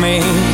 me.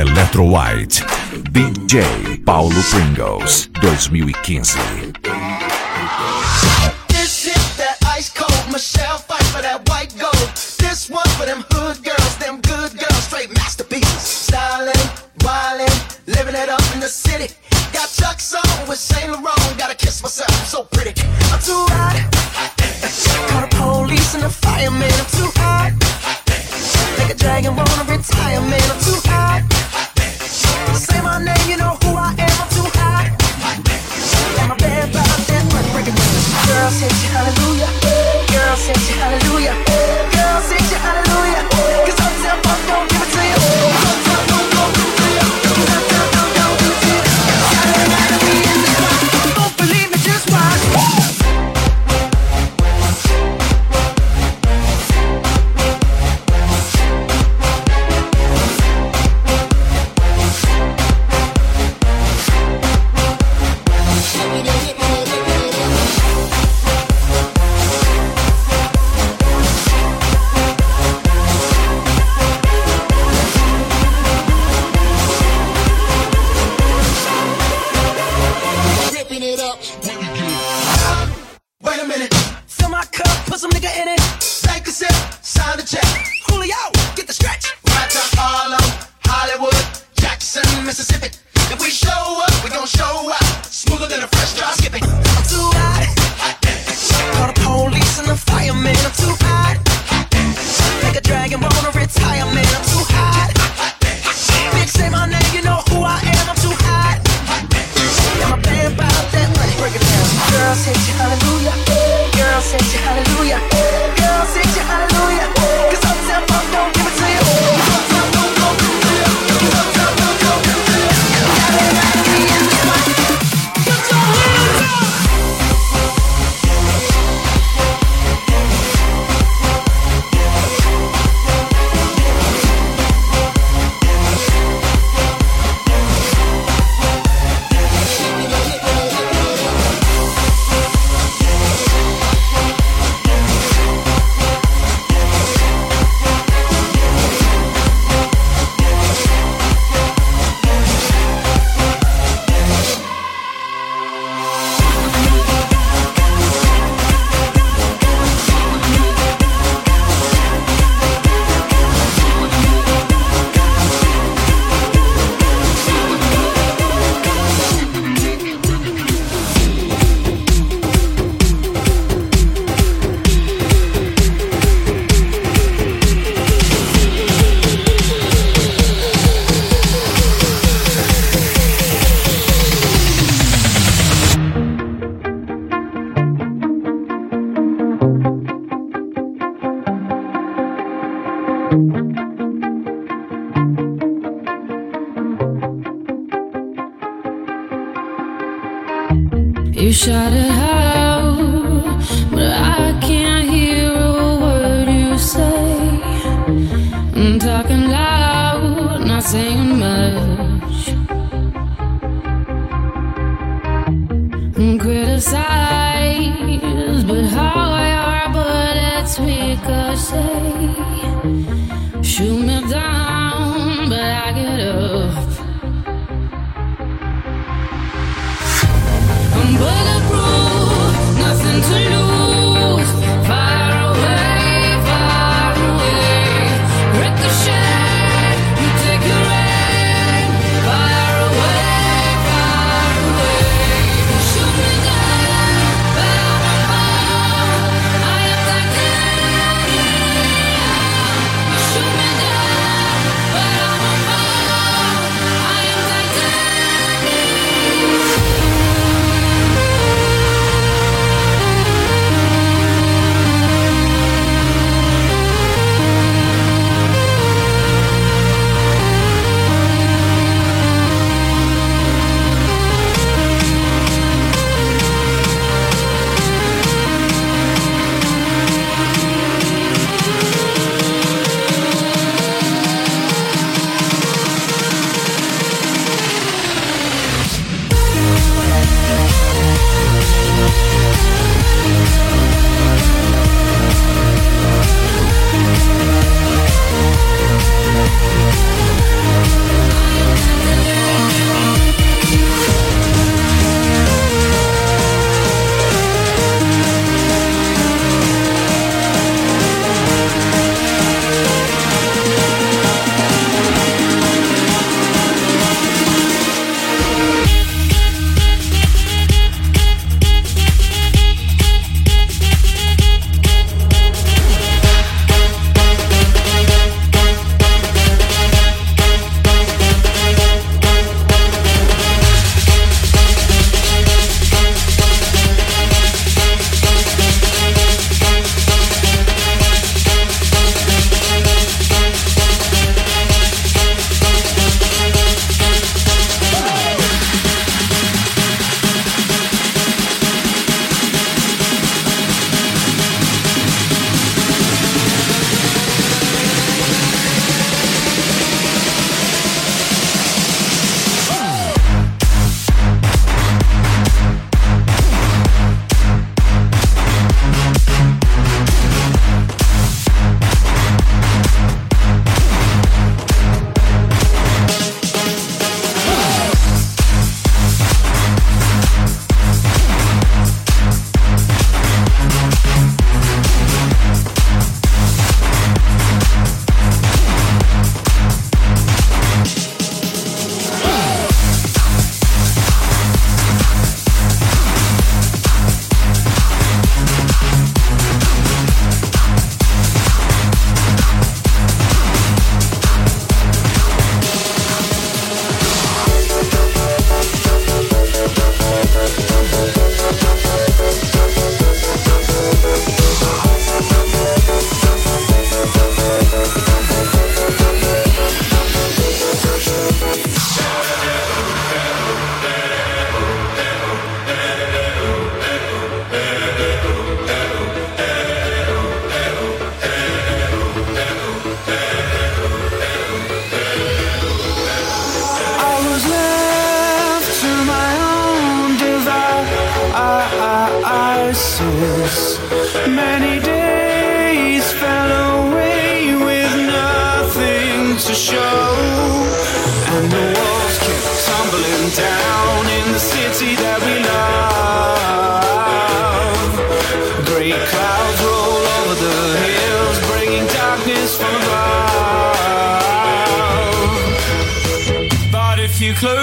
Electro White. DJ Paulo Pringles, 2015. You shot it high.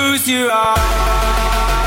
lose you all.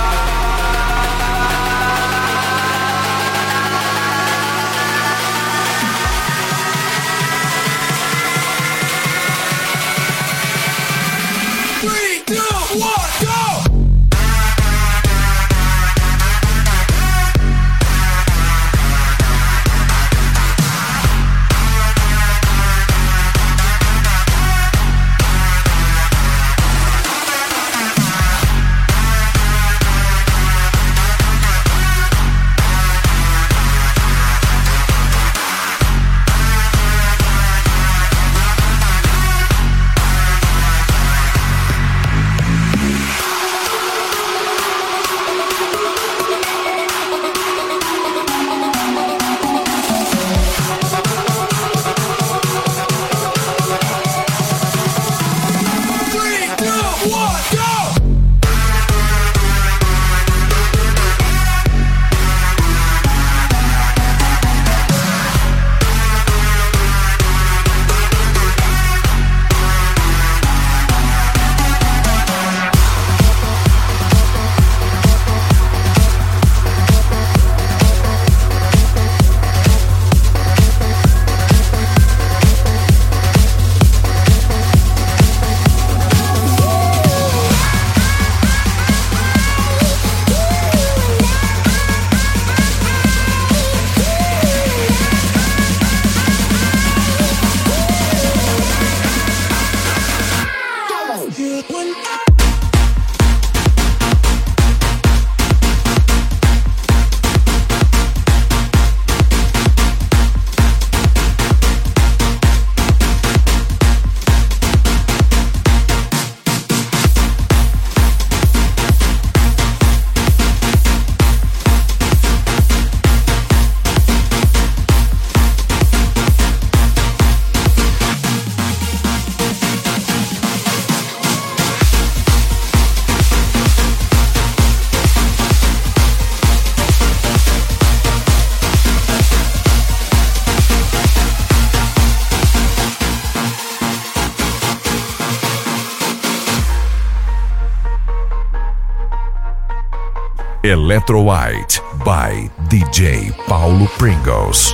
Electro White by DJ Paulo Pringles.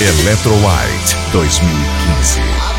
Electro White 2015.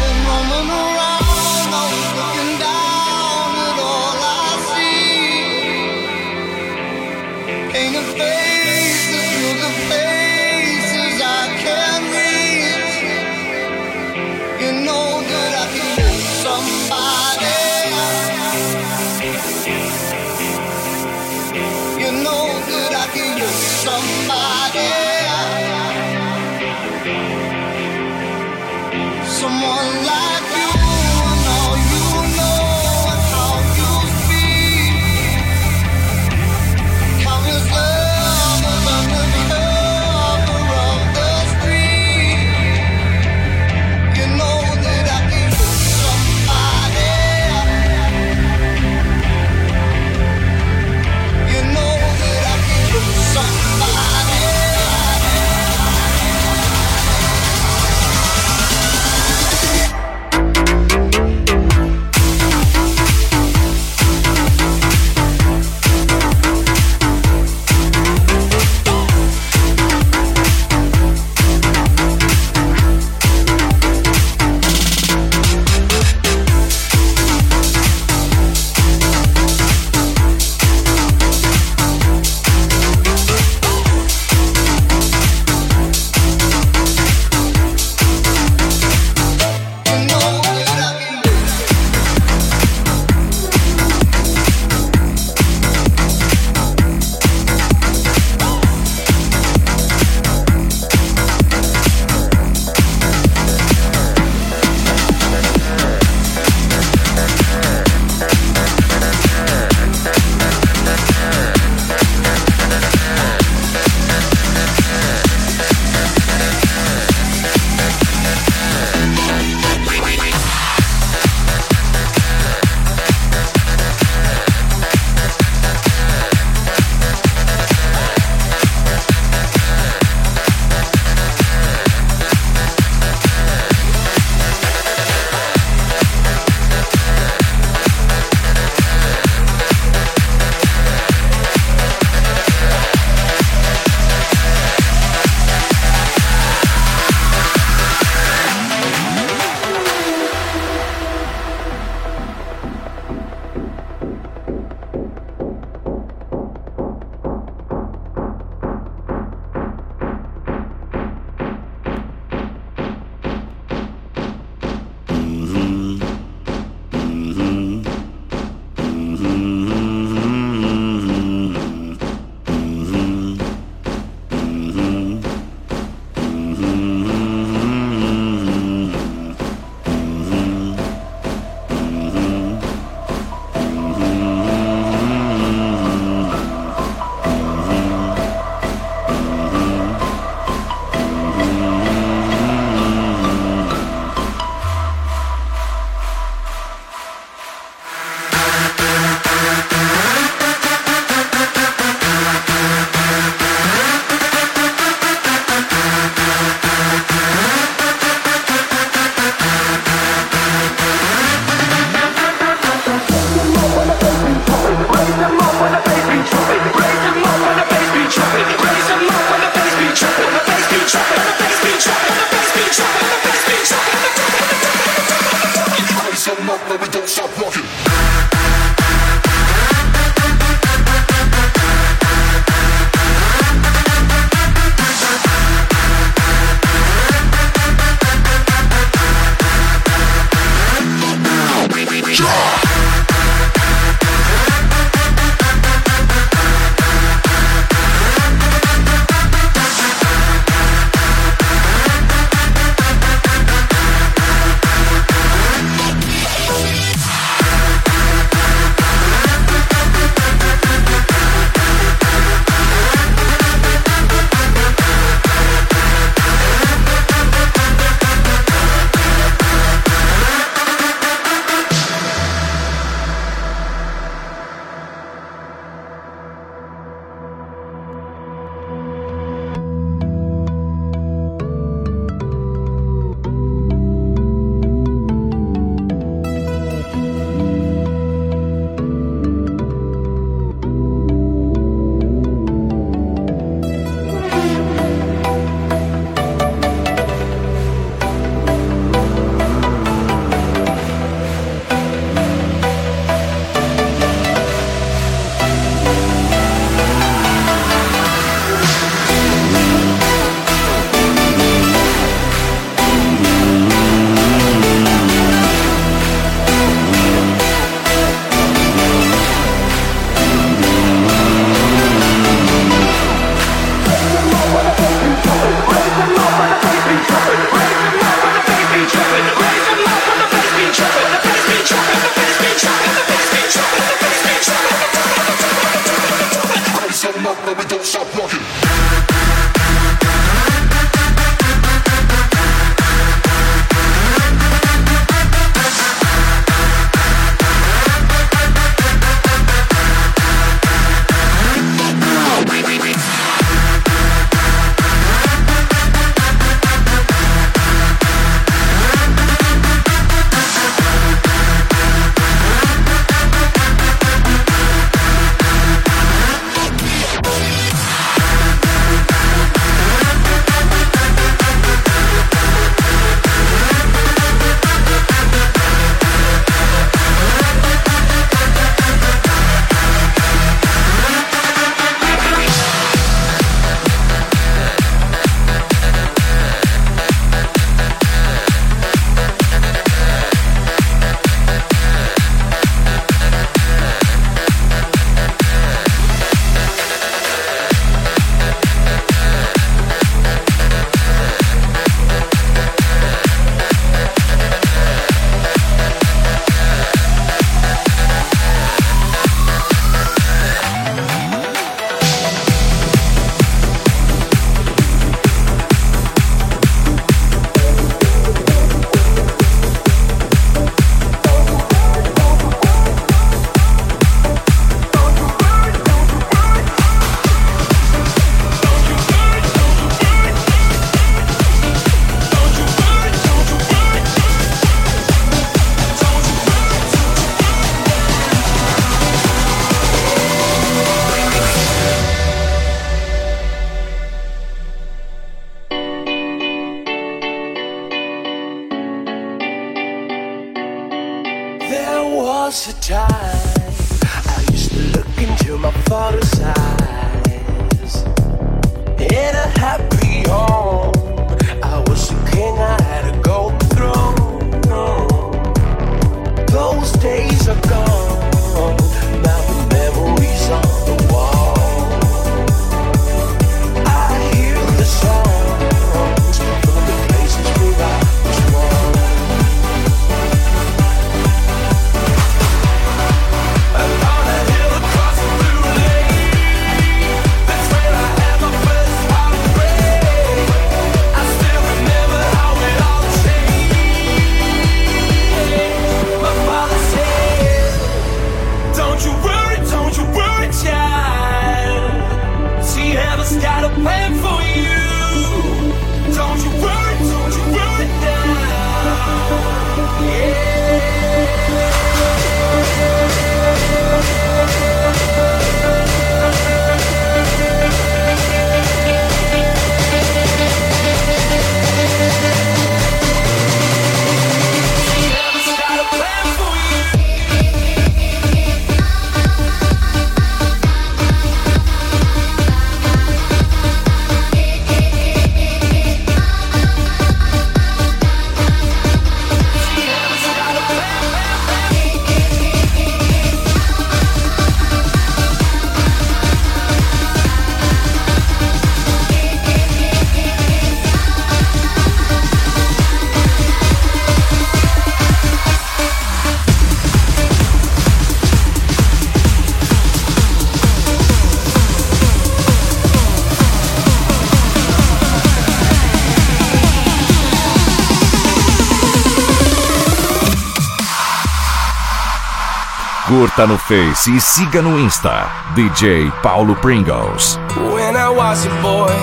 Curta no Face e siga no Insta. DJ Paulo Pringles. When I was a boy,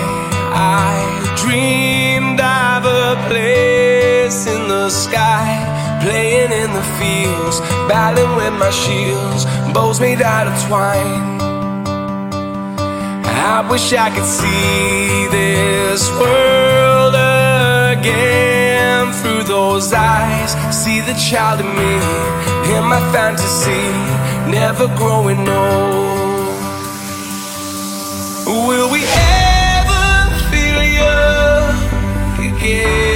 I dreamed of a place in the sky, playing in the fields, battling with my shields, bows made out of twine. I wish I could see this world again through those eyes. See the child in me, in my fantasy, never growing old. Will we ever feel young again?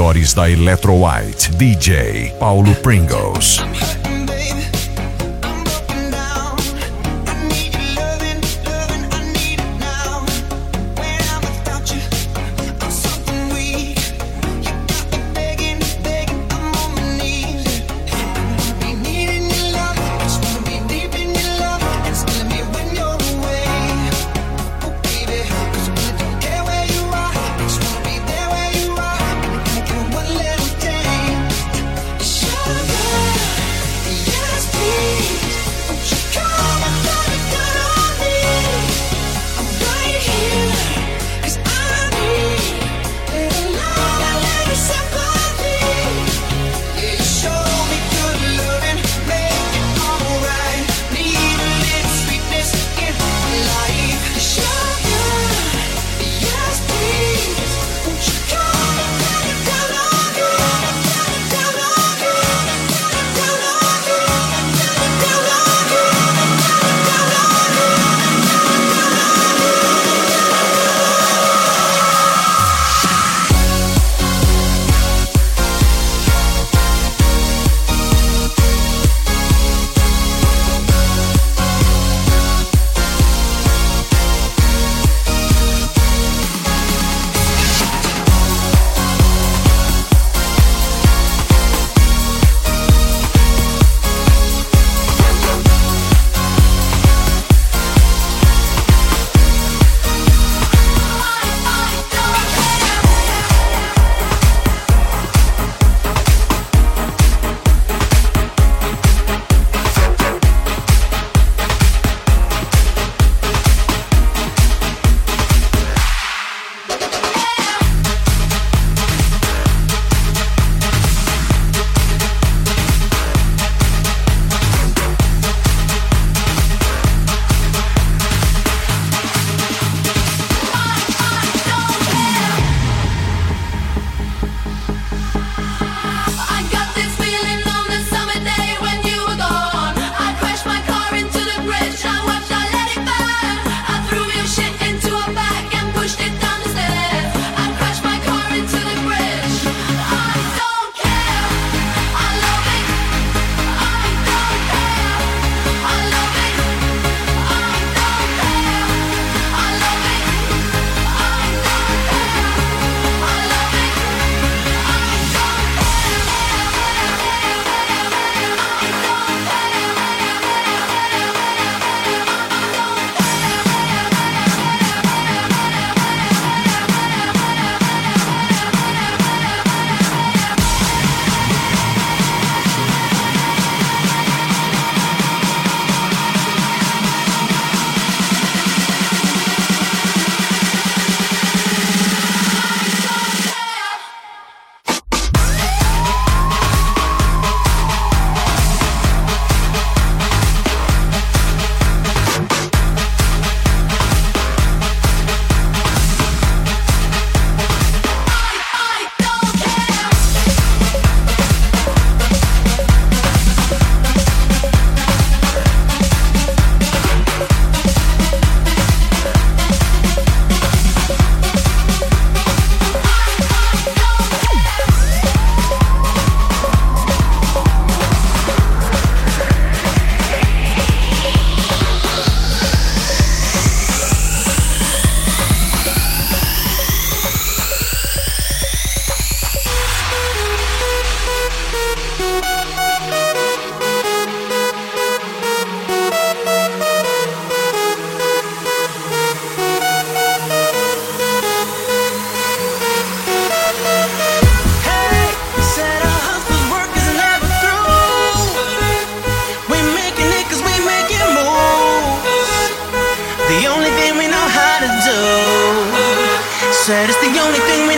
Melhores da Electro White. DJ Paulo Pringles. said it's the only thing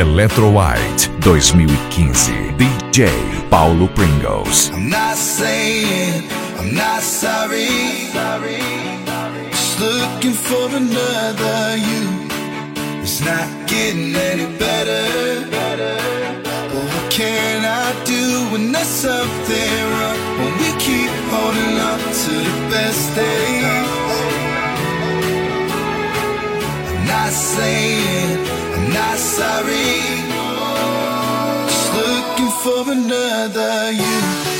Electro White 2015. DJ Paulo Pringles. I'm not saying I'm not sorry. Just looking for another you. It's not getting any better. But what can I do when there's something wrong? When we keep holding to the best. I'm not saying not sorry. Just looking for another you.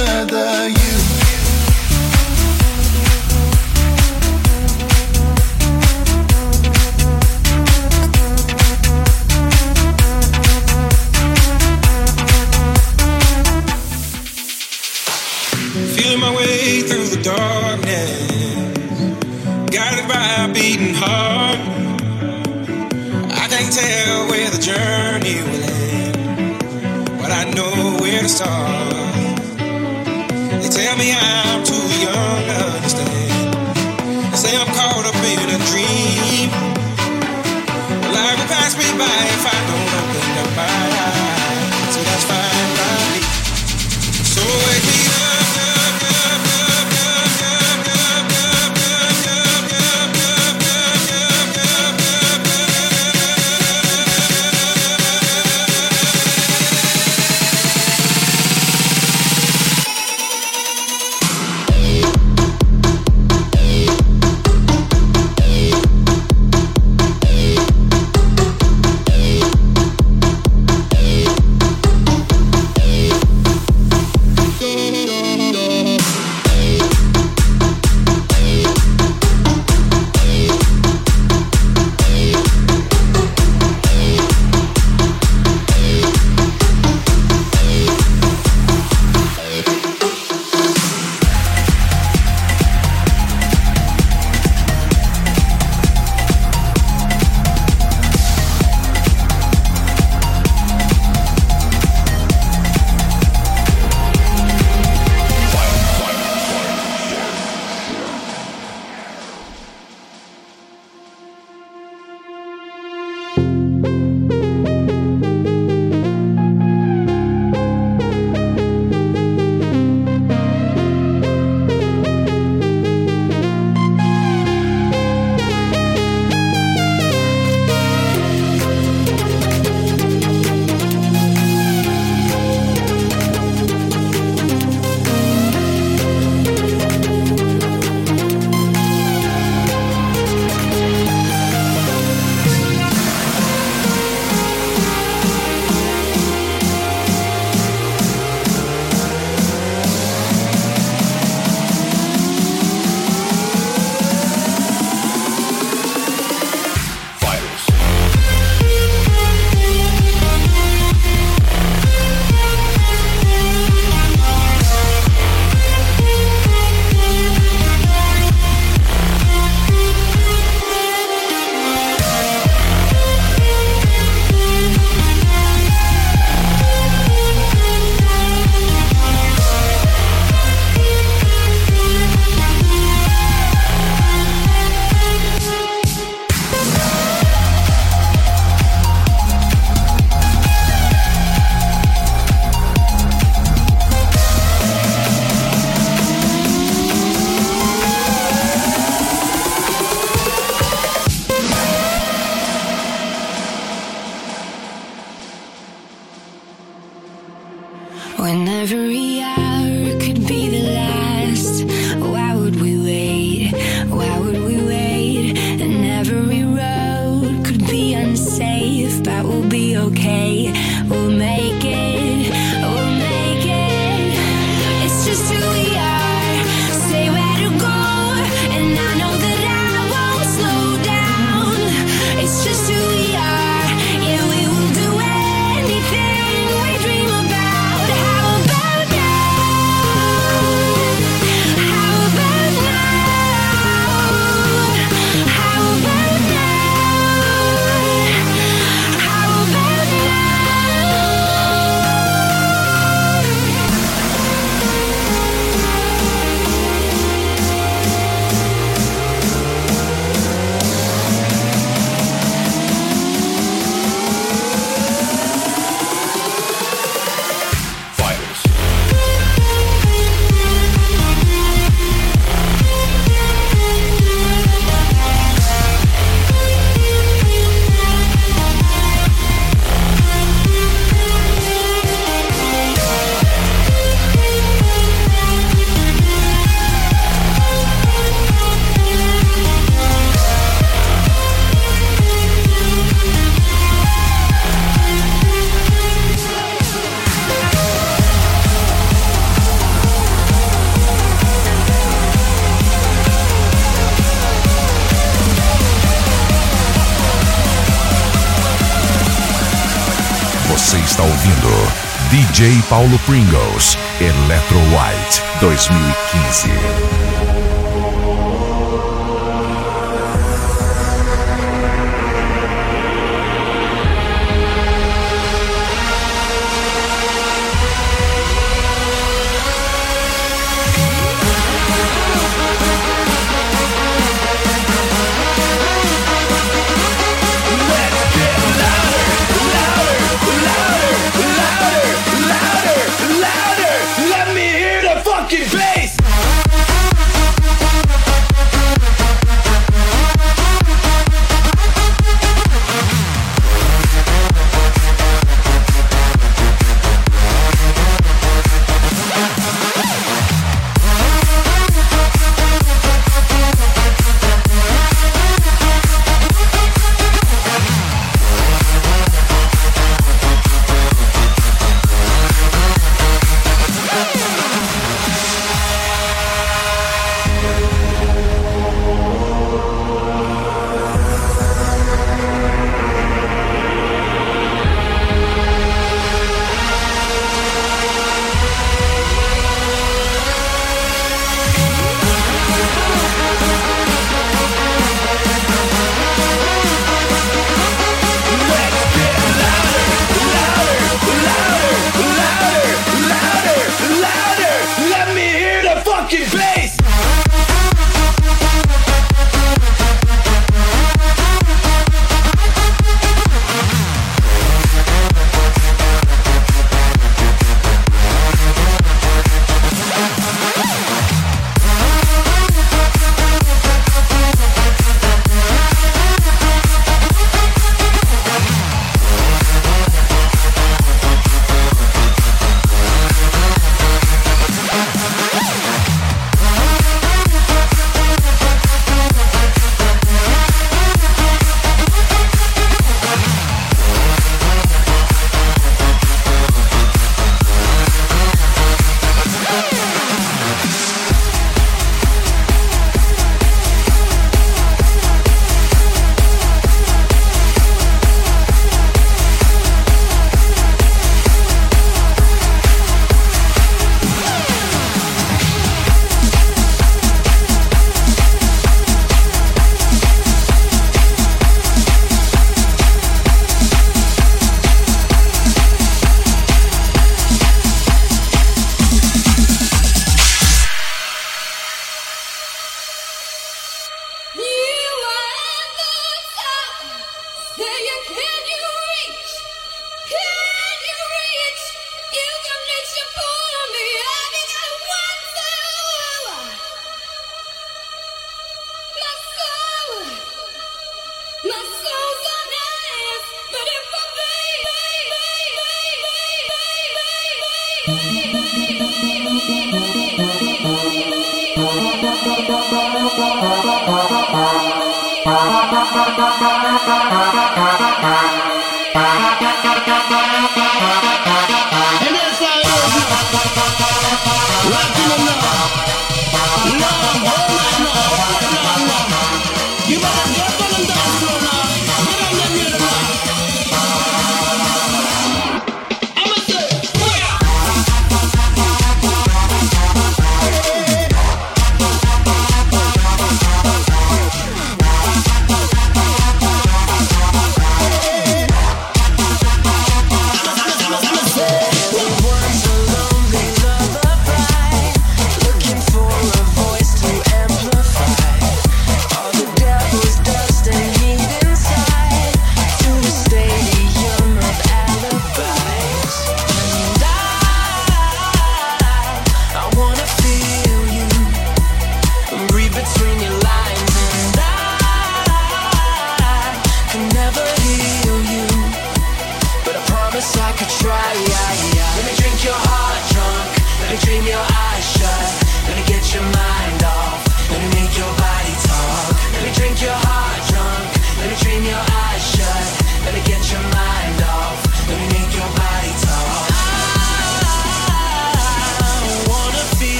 Paulo Pringles, Electro White 2015.